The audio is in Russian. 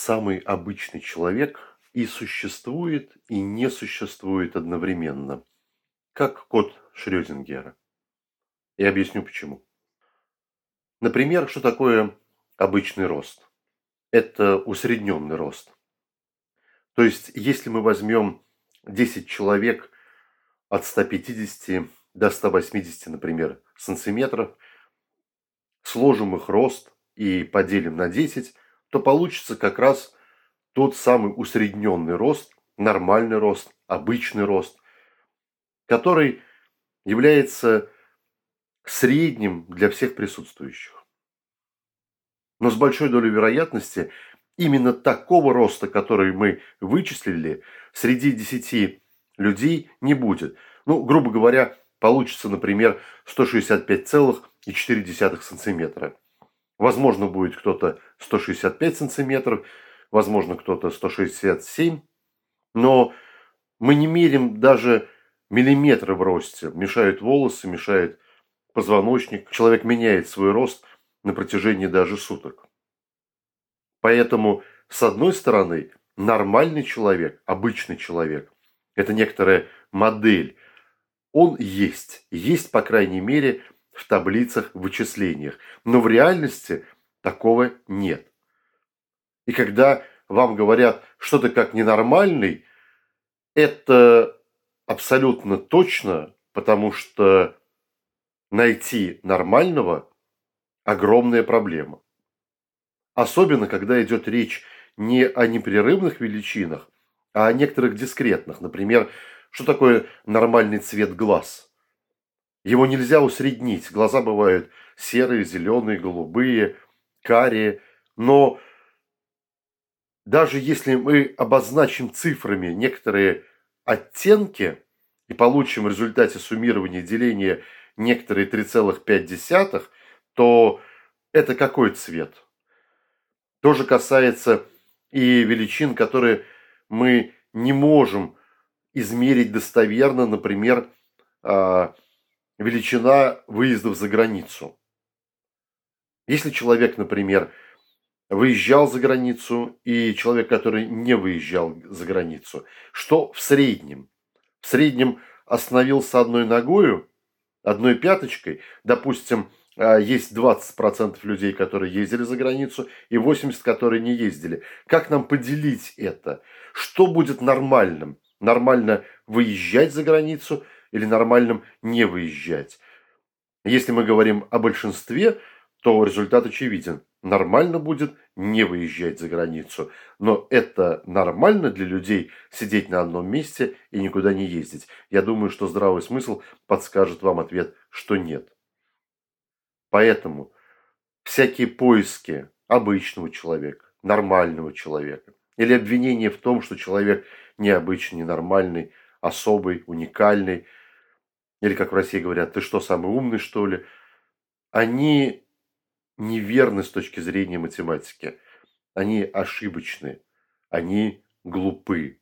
самый обычный человек и существует, и не существует одновременно, как кот Шрёдингера. И объясню почему. Например, что такое обычный рост? Это усредненный рост. То есть, если мы возьмем 10 человек от 150 до 180, например, сантиметров, сложим их рост и поделим на 10, то получится как раз тот самый усредненный рост, нормальный рост, обычный рост, который является средним для всех присутствующих. Но с большой долей вероятности именно такого роста, который мы вычислили, среди 10 людей не будет. Ну, грубо говоря, получится, например, 165,4 сантиметра. Возможно, будет кто-то 165 сантиметров, возможно, кто-то 167, но мы не мерим даже миллиметры в росте. Мешают волосы, мешает позвоночник. Человек меняет свой рост на протяжении даже суток. Поэтому, с одной стороны, нормальный человек, обычный человек, это некоторая модель, он есть, есть, по крайней мере, в таблицах, вычислениях. Но в реальности такого нет. И когда вам говорят что-то как ненормальный, это абсолютно точно, потому что найти нормального – огромная проблема. Особенно, когда идет речь не о непрерывных величинах, а о некоторых дискретных. Например, что такое нормальный цвет глаз? Его нельзя усреднить. Глаза бывают серые, зеленые, голубые, карие. Но даже если мы обозначим цифрами некоторые оттенки и получим в результате суммирования деления некоторые 3,5, то это какой цвет? То же касается и величин, которые мы не можем измерить достоверно, например, а, величина выездов за границу. Если человек, например, выезжал за границу и человек, который не выезжал за границу, что в среднем? В среднем остановился одной ногою, одной пяточкой, допустим, а, есть 20% людей, которые ездили за границу, и 80%, которые не ездили. Как нам поделить это? Что будет нормальным? Нормально выезжать за границу или нормальным не выезжать? Если мы говорим о большинстве, то результат очевиден. Нормально будет не выезжать за границу. Но это нормально для людей сидеть на одном месте и никуда не ездить. Я думаю, что здравый смысл подскажет вам ответ, что нет. Поэтому всякие поиски обычного человека, нормального человека, или обвинение в том, что человек необычный, ненормальный, особый, уникальный, или, как в России говорят, ты что, самый умный, что ли, они неверны с точки зрения математики. Они ошибочны, они глупы.